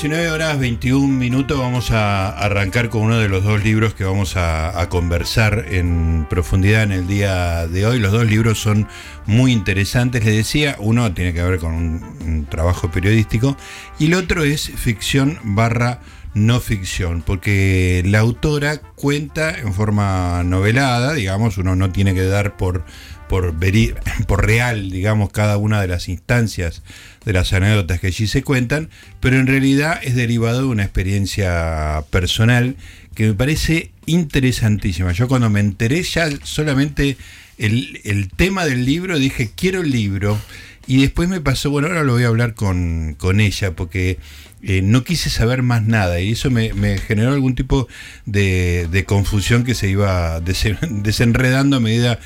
19 horas 21 minutos vamos a arrancar con uno de los dos libros que vamos a, conversar en profundidad en el día de hoy. Los dos libros son muy interesantes, les decía, uno tiene que ver con un, trabajo periodístico y el otro es ficción barra no ficción, porque la autora cuenta en forma novelada, digamos, uno no tiene que dar por por, por real, digamos, cada una de las instancias de las anécdotas que allí se cuentan, pero en realidad es derivado de una experiencia personal que me parece interesantísima. Yo cuando me enteré ya solamente el, el tema del libro, dije, quiero el libro. Y después me pasó, bueno, ahora lo voy a hablar con, con ella, porque eh, no quise saber más nada y eso me, generó algún tipo de, de, confusión que se iba desenredando a medida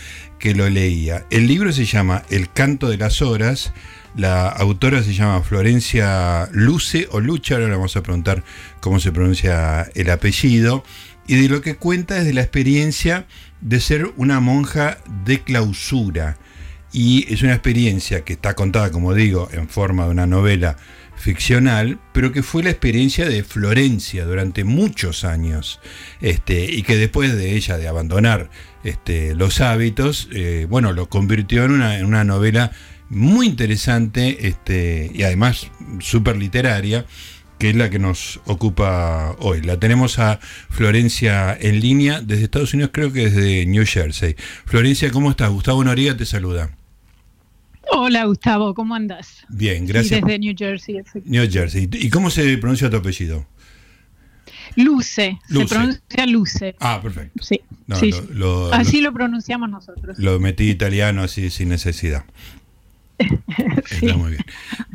que lo leía. El libro se llama El canto de las horas, la autora se llama Florencia Luce o Lucha, ahora vamos a preguntar cómo se pronuncia el apellido, y de lo que cuenta es de la experiencia de ser una monja de clausura. Y es una experiencia que está contada, como digo, en forma de una novela ficcional, pero que fue la experiencia de Florencia durante muchos años, este, y que después de ella de abandonar este, los hábitos, eh, bueno, lo convirtió en una, novela muy interesante este, y además súper literaria, que es la que nos ocupa hoy. La tenemos a Florencia en línea desde Estados Unidos, creo que desde New Jersey. Florencia, ¿cómo estás? Gustavo Noriega te saluda. Hola Gustavo, ¿cómo andas? Bien, gracias. desde New Jersey. New Jersey. ¿Y cómo se pronuncia tu apellido? Luce, se pronuncia Luce. Ah, perfecto. Sí, así lo pronunciamos nosotros. Lo metí italiano así sin necesidad. Está muy bien.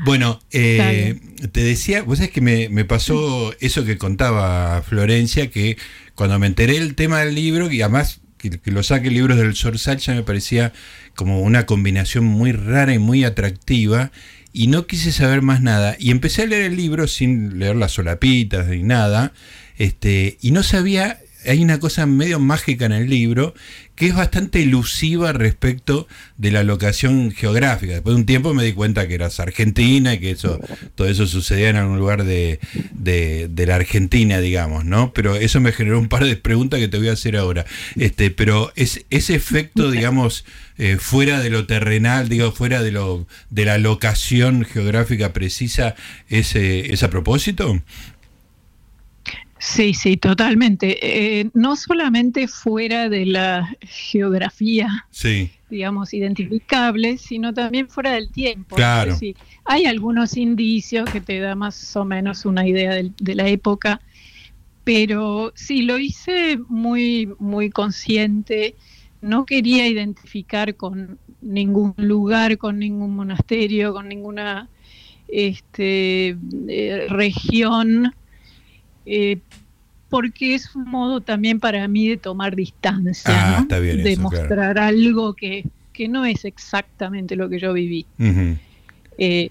Bueno, eh, te decía, vos sabés que me, me, pasó eso que contaba Florencia, que cuando me enteré del tema del libro, y además que, lo saque libros del Sorsal ya me parecía como una combinación muy rara y muy atractiva y no quise saber más nada. Y empecé a leer el libro sin leer las solapitas ni nada, este, y no sabía hay una cosa medio mágica en el libro que es bastante elusiva respecto de la locación geográfica. Después de un tiempo me di cuenta que eras argentina y que eso, todo eso sucedía en algún lugar de, la Argentina, digamos, ¿no? Pero eso me generó un par de preguntas que te voy a hacer ahora. Este, pero es, ese efecto, digamos, eh, fuera de lo terrenal, digo, fuera de lo de la locación geográfica precisa, ¿es, es a propósito? Sí, sí, totalmente. Eh, no solamente fuera de la geografía, digamos, identificable, sino también fuera del tiempo. Claro. hay algunos indicios que te da más o menos una idea de, la época, pero sí, lo hice muy, muy consciente. No quería identificar con ningún lugar, con ningún monasterio, con ninguna este, eh, región eh, porque es un modo también para mí de tomar distancia, ah, de mostrar algo que, no es exactamente lo que yo viví. Eh,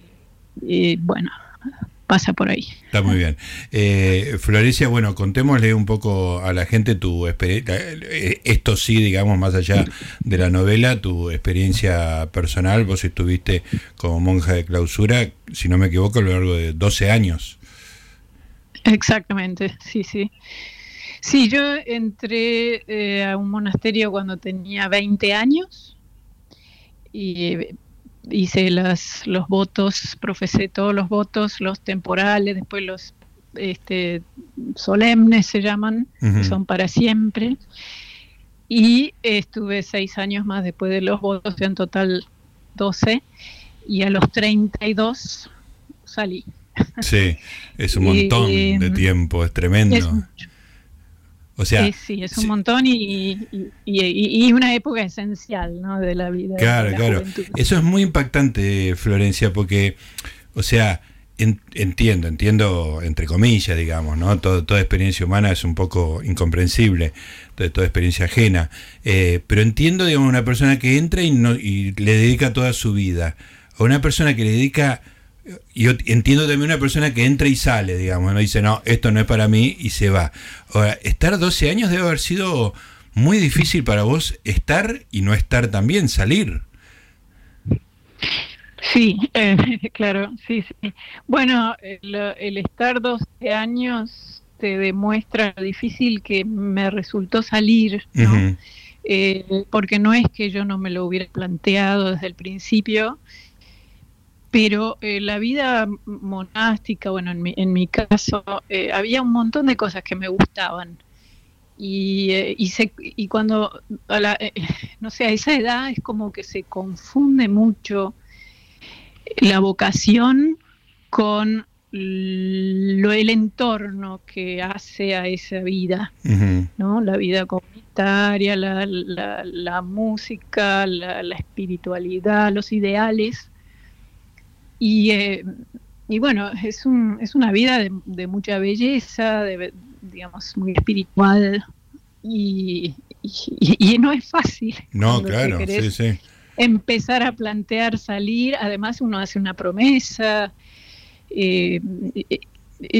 eh, bueno, pasa por ahí. Está muy bien. Florencia, bueno, contémosle un poco a la gente tu experiencia, esto sí, digamos, más allá de la novela, tu experiencia personal. Vos estuviste como monja de clausura, si no me equivoco, a lo largo de 12 años. Exactamente, sí, sí. Sí, yo entré eh, a un monasterio cuando tenía 20 años y eh, hice las, los votos, profesé todos los votos, los temporales, después los este, solemnes se llaman, que son para siempre. Y estuve seis años más después de los votos, en total 12, y a los 32 salí. Sí, es un montón de tiempo, es tremendo. o sea, sí, sí, es un montón y, y, una época esencial ¿no? de la vida. Claro, claro. Eso es muy impactante, Florencia, porque, o sea, entiendo, entiendo entre comillas, digamos, ¿no? toda experiencia humana es un poco incomprensible, toda, toda experiencia ajena, eh, pero entiendo, digamos, una persona que entra y, no, y le dedica toda su vida, o una persona que le dedica yo entiendo también una persona que entra y sale, digamos, no dice, no, esto no es para mí y se va. Ahora, estar 12 años debe haber sido muy difícil para vos estar y no estar también, salir. Sí, eh, claro, sí, sí. Bueno, el, estar 12 años te demuestra lo difícil que me resultó salir, ¿no? Eh, porque no es que yo no me lo hubiera planteado desde el principio, pero eh, la vida monástica, bueno, en mi, en mi caso, había un montón de cosas que me gustaban. Y, y, se, y cuando, no sé, a esa edad es como que se confunde mucho la vocación con lo, el entorno que hace a esa vida, ¿no? La vida comunitaria, la, la, música, la, espiritualidad, los ideales. Y, eh, y bueno, es, un, es una vida de, mucha belleza, de, digamos, muy espiritual. Y, y, no es fácil. No, claro, sí, sí empezar a plantear salir, además uno hace una promesa. Eh,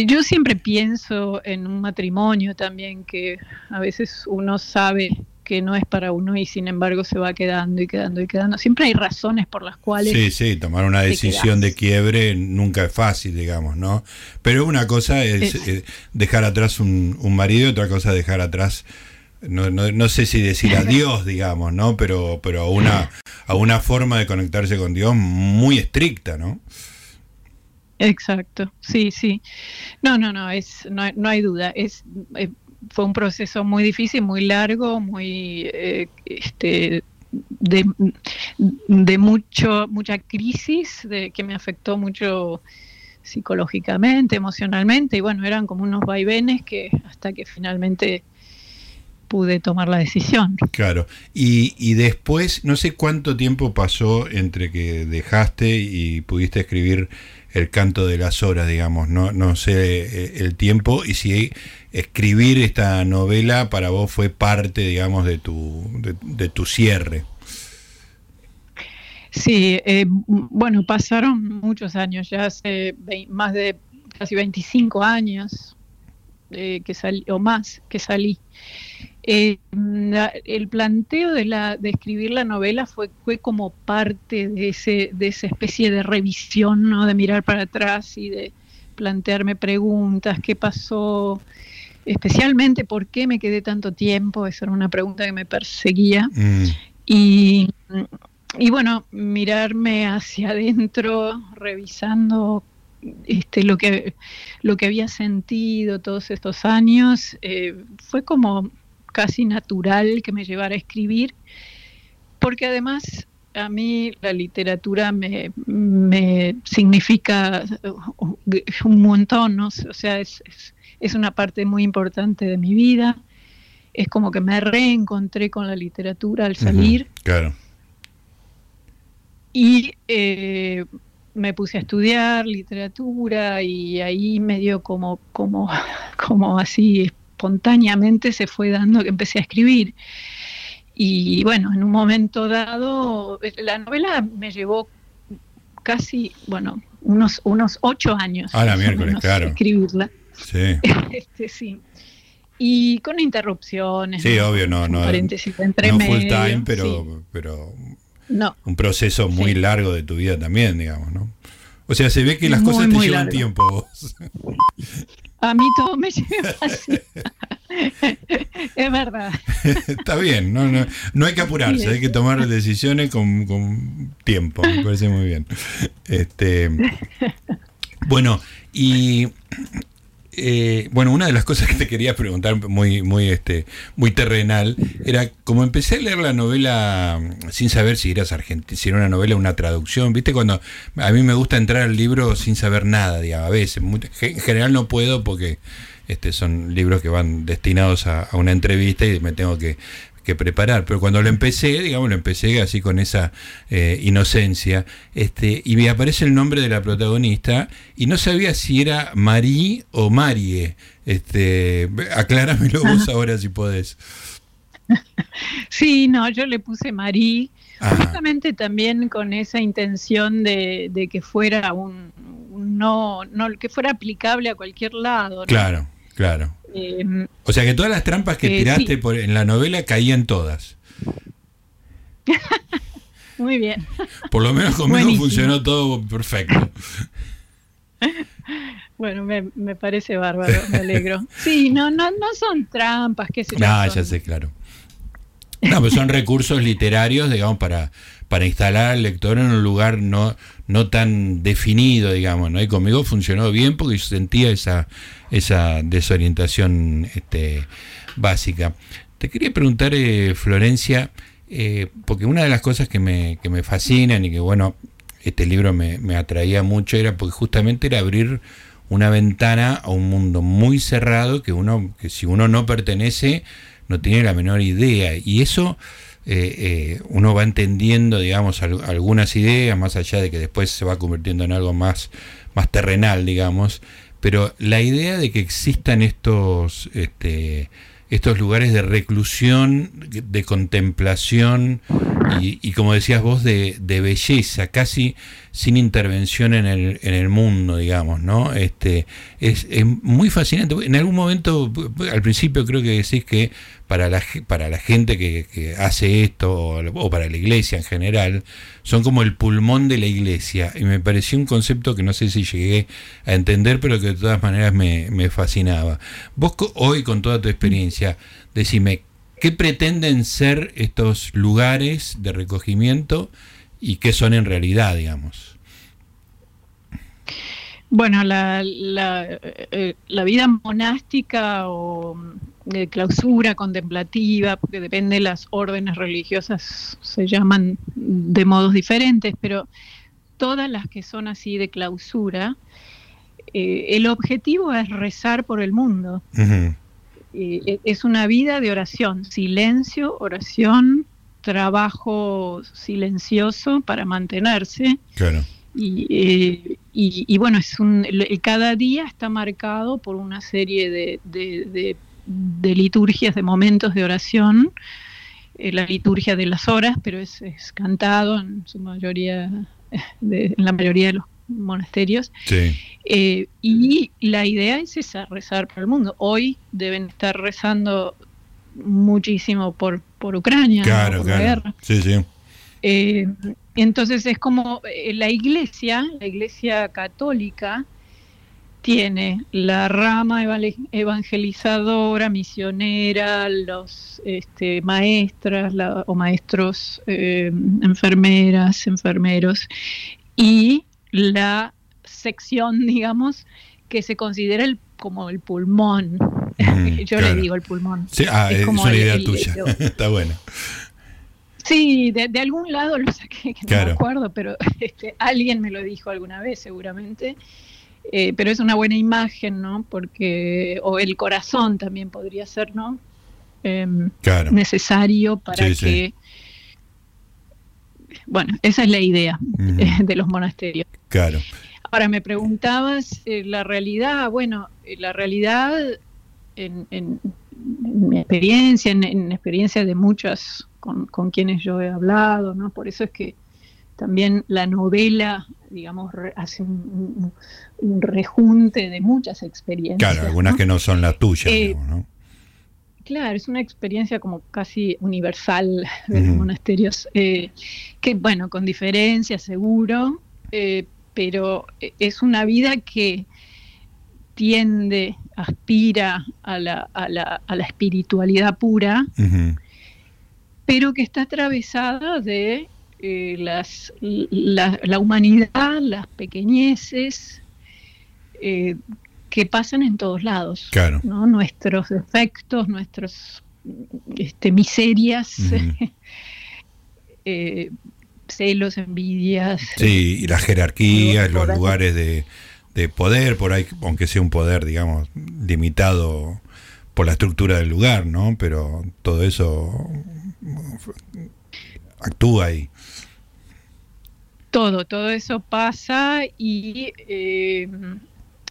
yo siempre pienso en un matrimonio también que a veces uno sabe que no es para uno y sin embargo se va quedando y quedando y quedando. Siempre hay razones por las cuales... Sí, sí, tomar una decisión de quiebre nunca es fácil, digamos, ¿no? Pero una cosa es, eh, dejar atrás un, un marido y otra cosa es dejar atrás no, no, no, sé si decir adiós, digamos, ¿no? Pero, pero a, una, a una forma de conectarse con Dios muy estricta, ¿no? Exacto, sí, sí. No, no, no, es, no, no hay duda. Es, eh, fue un proceso muy difícil, muy largo, muy eh, este, de, de mucho, mucha crisis, de, que me afectó mucho psicológicamente, emocionalmente, y bueno, eran como unos vaivenes que hasta que finalmente pude tomar la decisión. Claro, y, y, después, no sé cuánto tiempo pasó entre que dejaste y pudiste escribir el canto de las horas, digamos, no, no sé eh, el tiempo y si escribir esta novela para vos fue parte, digamos, de tu, de, tu cierre. Sí, eh, bueno, pasaron muchos años, ya hace más de casi 25 años eh, que salí, o más que salí. Eh, el planteo de, la, de escribir la novela fue, fue como parte de, ese, de esa especie de revisión, ¿no? de mirar para atrás y de plantearme preguntas, qué pasó, especialmente por qué me quedé tanto tiempo, esa era una pregunta que me perseguía. Mm. Y, y bueno, mirarme hacia adentro, revisando este, lo, que, lo que había sentido todos estos años, eh, fue como casi natural que me llevara a escribir, porque además a mí la literatura me, significa un montón, ¿no? o sea, es, es, una parte muy importante de mi vida. Es como que me reencontré con la literatura al salir. claro. Y eh, me puse a estudiar literatura y ahí medio como, como, como así espontáneamente se fue dando que empecé a escribir. Y bueno, en un momento dado, la novela me llevó casi, bueno, unos, unos ocho años. Ah, la miércoles, claro. Escribirla. Sí. Este, sí. Y con interrupciones. Sí, obvio, no, no. Paréntesis entre no full time, pero, pero no. un proceso muy largo de tu vida también, digamos, ¿no? O sea, se ve que las cosas te llevan tiempo. A mí todo me lleva así. es verdad. Está bien, no, no, no hay que apurarse, hay que tomar decisiones con, con tiempo, me parece muy bien. Este, bueno, y eh, bueno, una de las cosas que te quería preguntar muy, muy, este, muy terrenal era como empecé a leer la novela mm, sin saber si eras argentino, si era una novela una traducción. Viste cuando a mí me gusta entrar al libro sin saber nada, digamos, a veces, en general no puedo porque este, son libros que van destinados a, una entrevista y me tengo que que preparar. Pero cuando lo empecé, digamos, lo empecé así con esa eh, inocencia, este, y me aparece el nombre de la protagonista, y no sabía si era Marie o Marie. Este, acláramelo vos ahora si podés. Sí, no, yo le puse Marie, justamente también con esa intención de, que fuera un, no, no, que fuera aplicable a cualquier lado. Claro, claro. Em, o sea que todas las trampas que eh, tiraste por, en la novela caían todas. Muy bien. Por lo menos conmigo funcionó todo perfecto. Bueno, me, parece bárbaro, me alegro. Sí, no, no, no son trampas, qué sé yo. Ah, ya sé, claro. No, pues son recursos literarios, digamos, para, para instalar al lector en un lugar no, no tan definido, digamos, ¿no? Y conmigo funcionó bien porque yo sentía esa, esa desorientación este, básica. Te quería preguntar, eh, Florencia, eh, porque una de las cosas que me, que me fascinan y que, bueno, este libro me, me atraía mucho era porque justamente era abrir una ventana a un mundo muy cerrado que uno, que si uno no pertenece, no tiene la menor idea. Y eso eh, eh, uno va entendiendo, digamos, algunas ideas, más allá de que después se va convirtiendo en algo más, más terrenal, digamos. Pero la idea de que existan estos, este, estos lugares de reclusión, de contemplación y, como decías vos, de, de, belleza, casi sin intervención en el, en el mundo, digamos, ¿no? Este, es, muy fascinante. En algún momento, al principio creo que decís que para la, para la gente que, hace esto o, para la iglesia en general, son como el pulmón de la iglesia. Y me pareció un concepto que no sé si llegué a entender, pero que de todas maneras me, me fascinaba. Vos hoy, con toda tu experiencia, decime, ¿qué pretenden ser estos lugares de recogimiento y qué son en realidad, digamos? Bueno, la, la, eh, la vida monástica o de clausura contemplativa, porque depende de las órdenes religiosas, se llaman de modos diferentes, pero todas las que son así de clausura, eh, el objetivo es rezar por el mundo. Eh, es una vida de oración, silencio, oración, trabajo silencioso para mantenerse. Claro. Y, eh, y, bueno, es un, cada día está marcado por una serie de, de, liturgias, de momentos de oración, eh, la liturgia de las horas, pero es, cantado en su mayoría, en la mayoría de los monasterios. Eh, y la idea es esa, rezar por el mundo. Hoy deben estar rezando muchísimo por, por Ucrania, por la guerra. Sí, sí. Eh, entonces es como eh, la iglesia, la iglesia católica, tiene la rama evangelizadora, misionera, los este, maestras o maestros, eh, enfermeras, enfermeros, y la sección, digamos, que se considera el, como el pulmón. Yo le digo el pulmón. Sí, ah, es, una idea tuya. Está bueno. Sí, de, algún lado lo saqué, que no me acuerdo, pero este, alguien me lo dijo alguna vez seguramente. Eh, pero es una buena imagen, ¿no? Porque, o el corazón también podría ser, ¿no? Em, necesario para que... Bueno, esa es la idea de los monasterios. Claro. Ahora me preguntabas eh, la realidad, bueno, eh, la realidad en, en, mi experiencia, en, en experiencia de muchas con, quienes yo he hablado, ¿no? Por eso es que también la novela, digamos, hace un, rejunte de muchas experiencias. Claro, algunas que no son las tuyas, eh, ¿no? Claro, es una experiencia como casi universal de los monasterios, eh, que bueno, con diferencia seguro, eh, pero es una vida que tiende, aspira a la, a la, a la espiritualidad pura, pero que está atravesada de eh, las, la, humanidad, las pequeñeces eh, que pasan en todos lados. Claro. ¿no? Nuestros defectos, nuestras este, miserias, eh, celos, envidias. Sí, y las jerarquías, los lugares de, de poder, por ahí, aunque sea un poder, digamos, limitado por la estructura del lugar, ¿no? Pero todo eso actúa ahí. Todo, todo eso pasa y eh,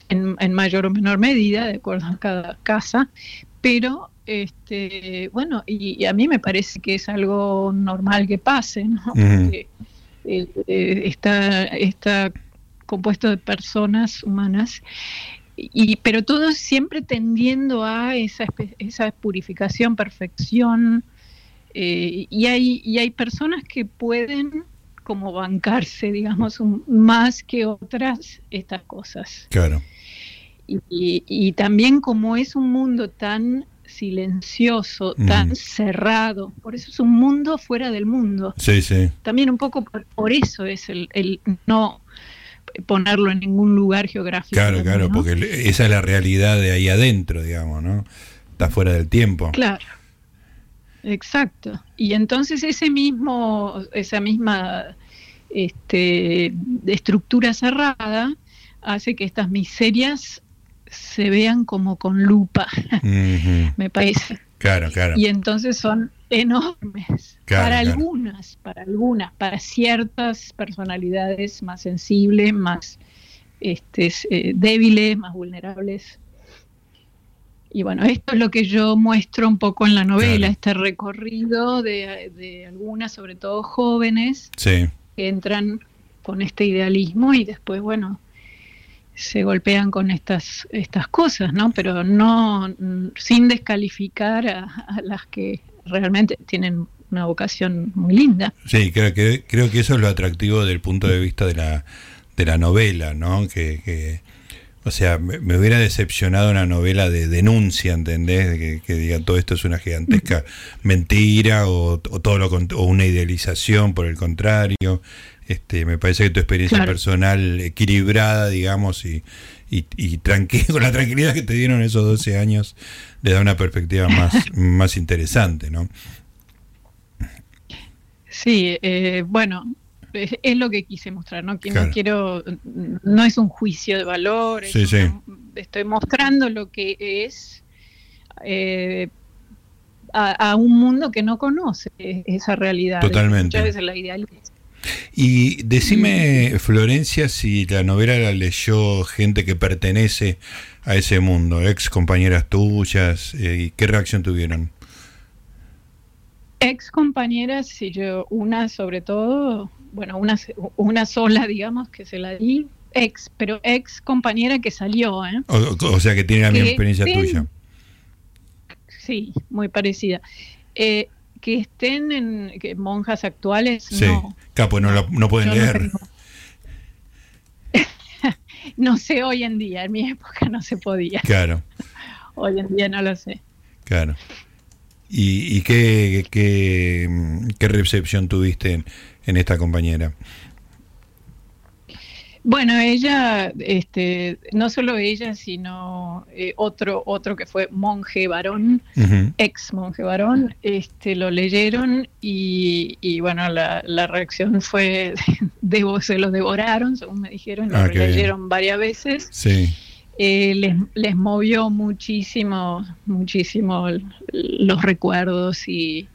en, mayor o menor medida, de acuerdo a cada casa, pero este, bueno, y, a mí me parece que es algo normal que pase, ¿no? Porque eh, eh, está, está compuesto de personas humanas y, pero todo siempre tendiendo a esa, esa purificación, perfección, eh, y, hay, y hay personas que pueden como bancarse, digamos, más que otras estas cosas. Claro. Y, también como es un mundo tan silencioso, tan cerrado, por eso es un mundo fuera del mundo. Sí, sí. También un poco por, eso es el, no ponerlo en ningún lugar geográfico. Claro, claro, porque esa es la realidad de ahí adentro, digamos, ¿no? Está fuera del tiempo. Claro. Exacto. Y entonces ese mismo, esa misma este, estructura cerrada hace que estas miserias se vean como con lupa, me parece. Claro, claro. Y entonces son enormes para algunas, para algunas, para ciertas personalidades más sensibles, más este, eh, débiles, más vulnerables. Y bueno, esto es lo que yo muestro un poco en la novela, este recorrido de, algunas, sobre todo jóvenes, que entran con este idealismo y después, bueno, se golpean con estas, estas cosas, ¿no? Pero no sin descalificar a, las que realmente tienen una vocación muy linda. Sí, creo que, creo que eso es lo atractivo del punto de vista de la, de la novela, ¿no? que o sea, me, hubiera decepcionado una novela de denuncia, ¿entendés? Que, diga todo esto es una gigantesca mentira o, todo lo o una idealización, por el contrario. Este, me parece que tu experiencia personal equilibrada, digamos, y, y, y con la tranquilidad que te dieron esos 12 años, le da una perspectiva más, más interesante, ¿no? Sí, eh, bueno, es, lo que quise mostrar, ¿no? Que no quiero, no es un juicio de valor, estoy mostrando lo que es eh, a, un mundo que no conoce esa realidad. Totalmente. Muchas veces la idealiza. Y decime, Florencia, si la novela la leyó gente que pertenece a ese mundo, ex compañeras tuyas, eh, ¿y qué reacción tuvieron? Ex compañeras, y yo, una sobre todo, bueno, una, una sola, digamos, que se la di, ex, pero ex compañera que salió, ¿eh? O, sea, que tiene la misma experiencia tuya. Sí, muy parecida. Eh, que estén en monjas actuales, sí. no. Capo, no, no pueden leer. No, sé hoy en día, en mi época no se podía. Claro. hoy en día no lo sé. Claro. ¿Y, y qué, qué, qué recepción tuviste en, en esta compañera? Bueno, ella, este, no solo ella, sino eh, otro, otro que fue monje varón, ex monje varón, este, lo leyeron y, bueno, la, reacción fue, de, se los devoraron, según me dijeron, lo ah, leyeron varias veces. Sí. Eh, les, les movió muchísimo, muchísimo los recuerdos y,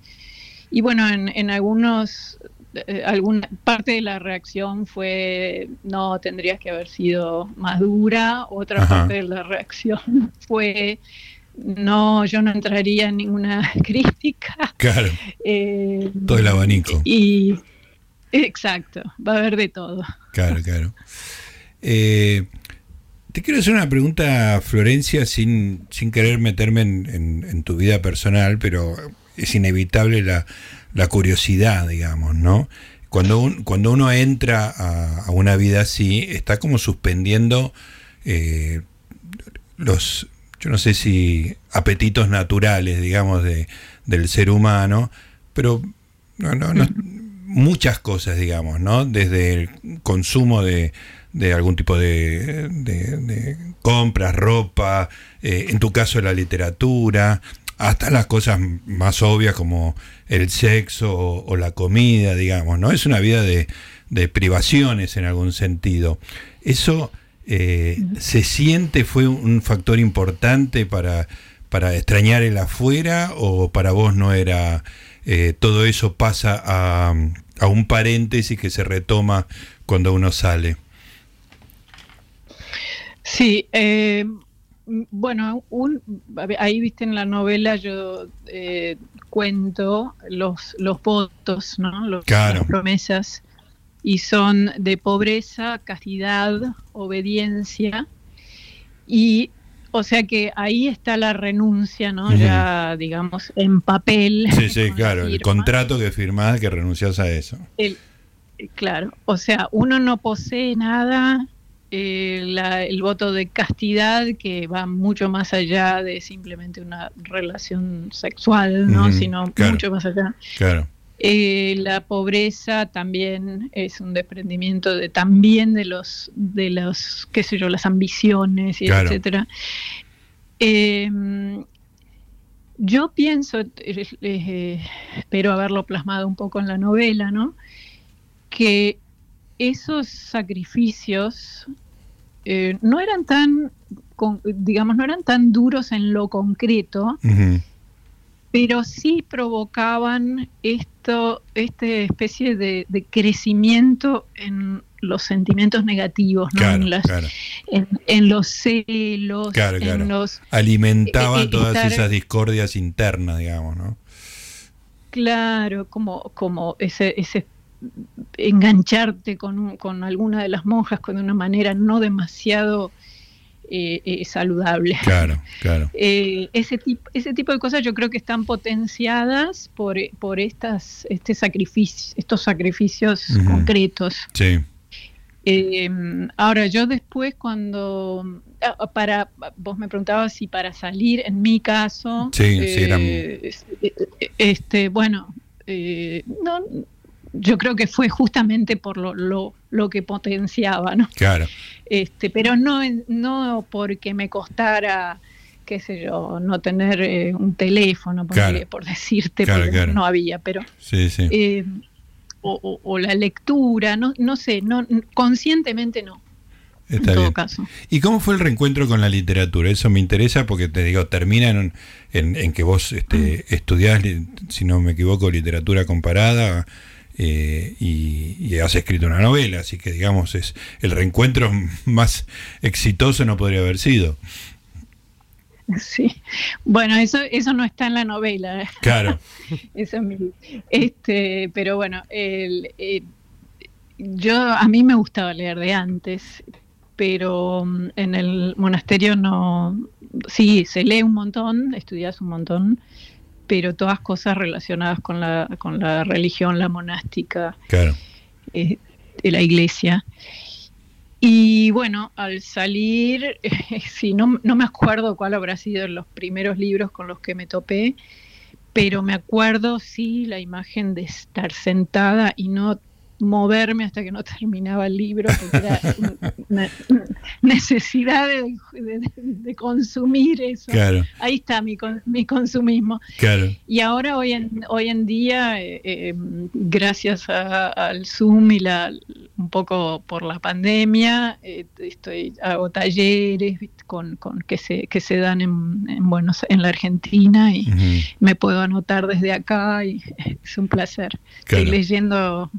y bueno, en, en algunos eh, alguna parte de la reacción fue no tendrías que haber sido más dura. Otra parte de la reacción fue no yo no entraría en ninguna crítica. Claro. Eh, todo el abanico. y exacto va a haber de todo. Claro claro. Eh, te quiero hacer una pregunta, Florencia, sin, sin querer meterme en, en tu vida personal, pero es inevitable la, la curiosidad, digamos, ¿no? Cuando, cuando uno entra a, una vida así, está como suspendiendo eh, los, yo no sé si apetitos naturales, digamos, de, del ser humano, pero no, no, muchas cosas, digamos, ¿no? Desde el consumo de, de algún tipo de, de, compras, ropa, eh, en tu caso la literatura, hasta las cosas más obvias como el sexo o, la comida, digamos, ¿no? Es una vida de, privaciones en algún sentido. ¿Eso eh, se siente, fue un factor importante para, para extrañar el afuera o para vos no era, eh, todo eso pasa a, a un paréntesis que se retoma cuando uno sale? Sí, eh, bueno, un, ahí viste en la novela yo eh, cuento los, los votos, ¿no? Los, Las promesas. Y son de pobreza, castidad, obediencia. Y o sea que ahí está la renuncia, ¿no? Ya, digamos, en papel. Sí, sí, claro, el contrato que firmás que renuncias a eso. El, claro, o sea, uno no posee nada, eh, el voto de castidad que va mucho más allá de simplemente una relación sexual, ¿no? Sino mucho más allá. Claro. Eh, la pobreza también es un desprendimiento de también de los de los qué sé yo las ambiciones y etcétera em, yo pienso eh, espero haberlo plasmado un poco en la novela no que esos sacrificios eh, no eran tan digamos no eran tan duros en lo concreto pero sí provocaban esto, esta especie de, crecimiento en los sentimientos negativos, ¿no? en, los celos, en los... Alimentaban eh, eh, todas esas discordias internas, digamos, ¿no? Claro, como, como ese, ese engancharte con, con alguna de las monjas con una manera no demasiado eh, eh, saludable. Claro, claro. Eh, ese, tipo, ese tipo de cosas yo creo que están potenciadas por, por estas, este sacrificio, estos sacrificios concretos. Sí. ahora, yo después cuando, ah, para, vos me preguntabas si para salir, en mi caso, sí, este, bueno, no, yo creo que fue justamente por lo, lo, lo que potenciaba, ¿no? Claro. Este, pero no, no porque me costara qué sé yo, no tener eh, un teléfono, por, decirte, porque no había, pero sí, sí. Eh, o, la lectura, no, no sé, no conscientemente no. en todo caso. ¿Y cómo fue el reencuentro con la literatura? Eso me interesa porque te digo, termina en, en, que vos este, estudiás, si no me equivoco, literatura comparada eh, y, has escrito una novela, así que digamos es el reencuentro más exitoso no podría haber sido. Sí, bueno, eso eso no está en la novela. Claro. eso este, pero bueno, eh, yo a mí me gustaba leer de antes, pero mm, en el monasterio no, sí, se lee un montón, estudias un montón, pero todas cosas relacionadas con la, con la religión, la monástica, eh, de la iglesia. Y bueno, al salir, sí, no, no me acuerdo cuál habrá sido los primeros libros con los que me topé, pero me acuerdo, sí, la imagen de estar sentada y no moverme hasta que no terminaba el libro, porque era una necesidad de, consumir eso. Ahí está mi, mi consumismo. Y ahora, hoy en, hoy en día, eh, eh, gracias al Zoom y la, un poco por la pandemia, eh, estoy hago talleres con, con, que, se, que se dan en, en, Buenos, en la Argentina y me puedo anotar desde acá y es un placer. Estoy leyendo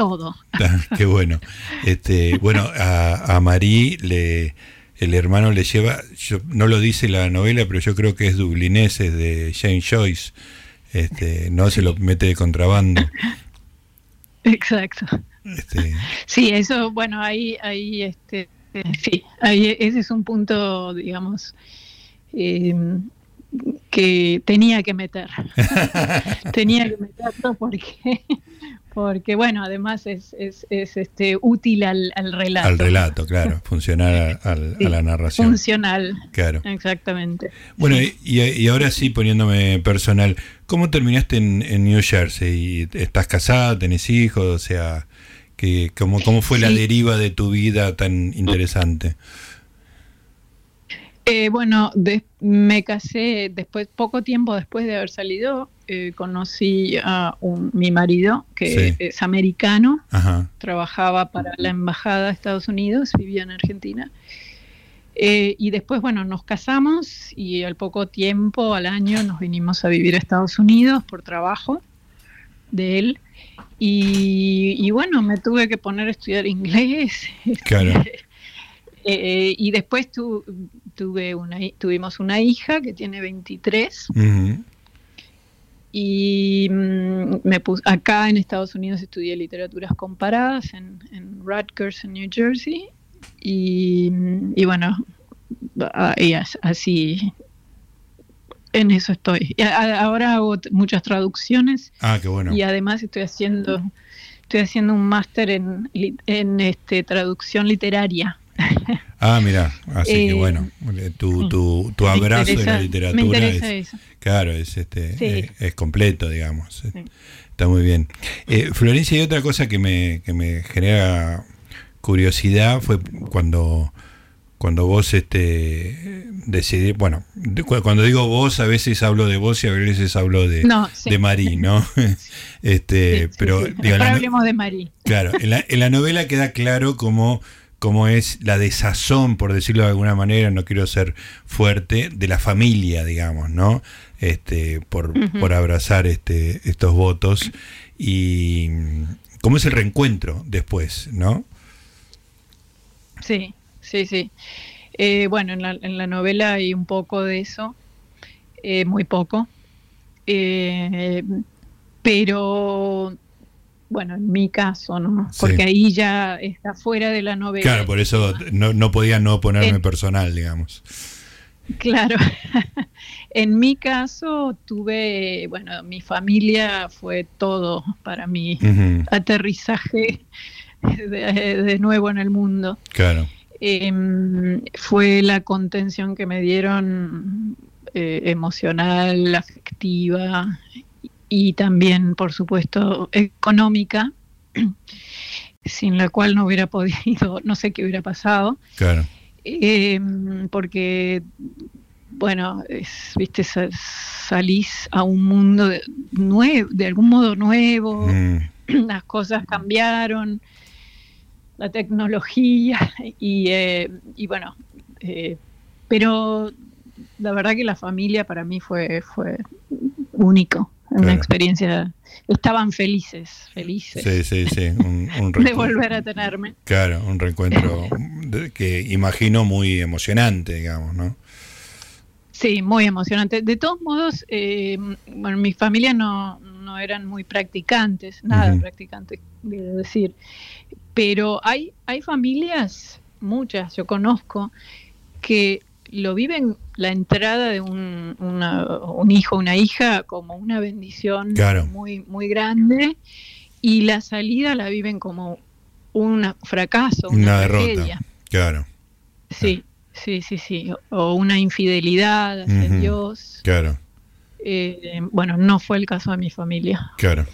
todo. Ah, qué bueno. Este, bueno, a, a Marí le, el hermano le lleva, yo, no lo dice la novela, pero yo creo que es dublinés, es de Jane Joyce. Este, no se lo mete de contrabando. Exacto. Este, sí, eso, bueno, ahí, ahí, este, sí, ahí ese es un punto, digamos, eh, que tenía que meter. tenía que meterlo porque porque bueno, además es, es, es este útil al, al, relato. Al relato, claro, funcional a la narración. Funcional, claro. Exactamente. Bueno, y, y, ahora sí, poniéndome personal, ¿cómo terminaste en, en, New Jersey? ¿Estás casada? ¿Tenés hijos? O sea, que, ¿cómo, ¿cómo fue la deriva de tu vida tan interesante? Eh, bueno, me casé después, poco tiempo después de haber salido, eh, conocí a mi marido, que es americano, trabajaba para la embajada de Estados Unidos, vivía en Argentina. Eh, y después, bueno, nos casamos y al poco tiempo, al año, nos vinimos a vivir a Estados Unidos por trabajo de él. Y, bueno, me tuve que poner a estudiar inglés. Claro. Eh, y después tuve una, tuvimos una hija que tiene 23. Y mm, me puse, acá en Estados Unidos estudié literaturas comparadas en, Rutgers, en New Jersey. Y, mm, bueno, así en eso estoy. ahora hago muchas traducciones. Ah, qué bueno. Y además estoy haciendo estoy haciendo un máster en, en este, traducción literaria. Ah, mira, así que eh, bueno, tu, tu, tu abrazo de la literatura es, claro, es este es, completo, digamos. Está muy bien. Eh, Florencia, y otra cosa que me, que me genera curiosidad fue cuando cuando vos este decidí, bueno, cuando digo vos a veces hablo de vos y a veces hablo de, de Marí, ¿no? este, pero hablemos de Marí. Claro, en la, en la novela queda claro cómo, cómo es la desazón, por decirlo de alguna manera, no quiero ser fuerte, de la familia, digamos, ¿no? Este, por, por abrazar este, estos votos y cómo es el reencuentro después, ¿no? Sí, sí, sí. Eh, bueno, en la, en la, novela hay un poco de eso, eh, muy poco, eh, pero bueno, en mi caso, ¿no? Porque ahí ya está fuera de la novela. Claro, por eso no, no podía no ponerme personal, digamos. Claro. en mi caso tuve, bueno, mi familia fue todo para mi aterrizaje de, nuevo en el mundo. Claro. Em, fue la contención que me dieron eh, emocional, afectiva y también, por supuesto, económica, sin la cual no hubiera podido, no sé qué hubiera pasado. Claro. Em, porque, bueno, viste, salís a un mundo de, nuevo, de algún modo nuevo, mm. las cosas cambiaron la tecnología y, eh, y bueno, eh, pero la verdad que la familia para mí fue, fue único, una experiencia, estaban felices, felices sí, sí, sí. de volver a tenerme. Claro, un reencuentro que imagino muy emocionante, digamos, ¿no? Sí, muy emocionante. De todos modos, eh, bueno, mi familia no, no eran muy practicantes, nada practicantes, quiero decir pero hay, hay familias, muchas, yo conozco, que lo viven la entrada de un, un hijo, una hija, como una bendición muy, muy grande, y la salida la viven como un fracaso, una, derrota. Claro. Sí, sí, sí, sí. O una infidelidad hacia Dios. Claro. Eh, bueno, no fue el caso de mi familia. Claro.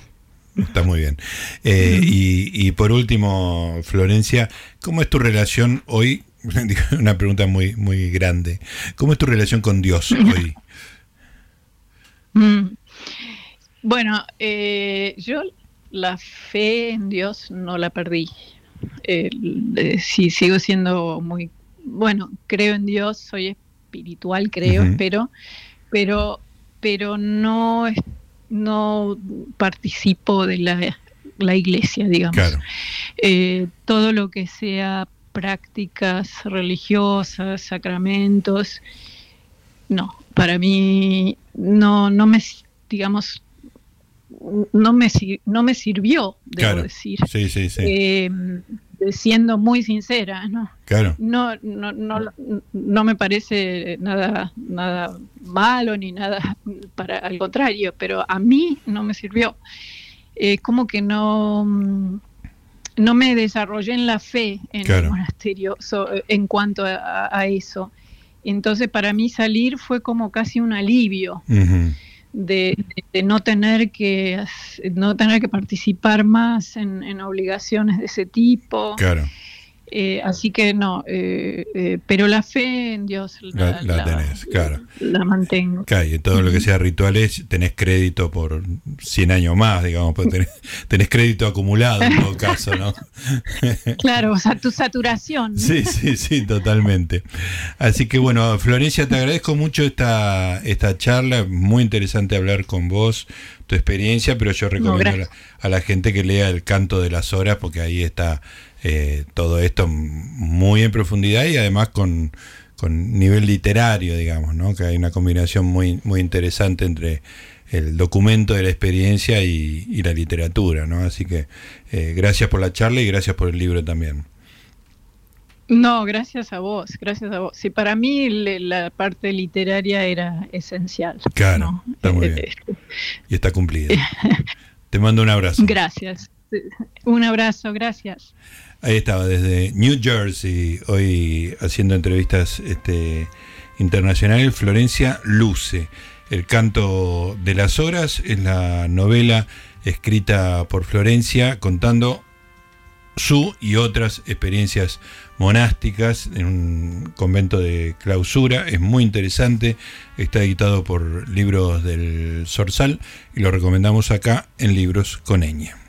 Está muy bien. Eh, y, por último, Florencia, ¿cómo es tu relación hoy? Una pregunta muy, muy grande. ¿Cómo es tu relación con Dios hoy? Mm. Bueno, eh, yo la fe en Dios no la perdí. Eh, sí, sigo siendo muy, bueno, creo en Dios, soy espiritual, creo, pero, pero, pero no no participo de la, iglesia, digamos. Eh, todo lo que sea prácticas religiosas, sacramentos, no, para mí no, no me, digamos, no me, no me sirvió, debo decir. Sí, sí, sí. Eh, siendo muy sincera, ¿no? Claro. No, no, no, no me parece nada, nada malo ni nada para al contrario, pero a mí no me sirvió. Eh, como que no, no me desarrollé en la fe en el monasterio en cuanto a, eso. Entonces para mí salir fue como casi un alivio de, no tener que no tener que participar más en, obligaciones de ese tipo. Claro. Eh, así que no, eh, eh, pero la fe en Dios la, tenés, claro. La mantengo. Claro, y todo lo que sea rituales tenés crédito por 100 años más, digamos, tenés, tenés crédito acumulado en todo caso, ¿no? claro, o sea, tu saturación. Sí, sí, sí, totalmente. Así que bueno, Florencia, te agradezco mucho esta, esta charla, muy interesante hablar con vos, tu experiencia, pero yo recomiendo a la gente que lea El canto de las horas porque ahí está eh, todo esto muy en profundidad y además con, nivel literario, digamos, ¿no? que hay una combinación muy, muy interesante entre el documento de la experiencia y, la literatura. ¿no? Así que eh, gracias por la charla y gracias por el libro también. No, gracias a vos, gracias a vos. Sí, para mí la parte literaria era esencial. Claro, está muy bien. Y está cumplido. Te mando un abrazo. Gracias. Un abrazo, gracias. Ahí estaba, desde New Jersey, hoy haciendo entrevistas este, internacionales, Florencia Luce. El canto de las horas es la novela escrita por Florencia contando su y otras experiencias monásticas en un convento de clausura. Es muy interesante, está editado por Libros del Sorsal y lo recomendamos acá en Libros con Eña.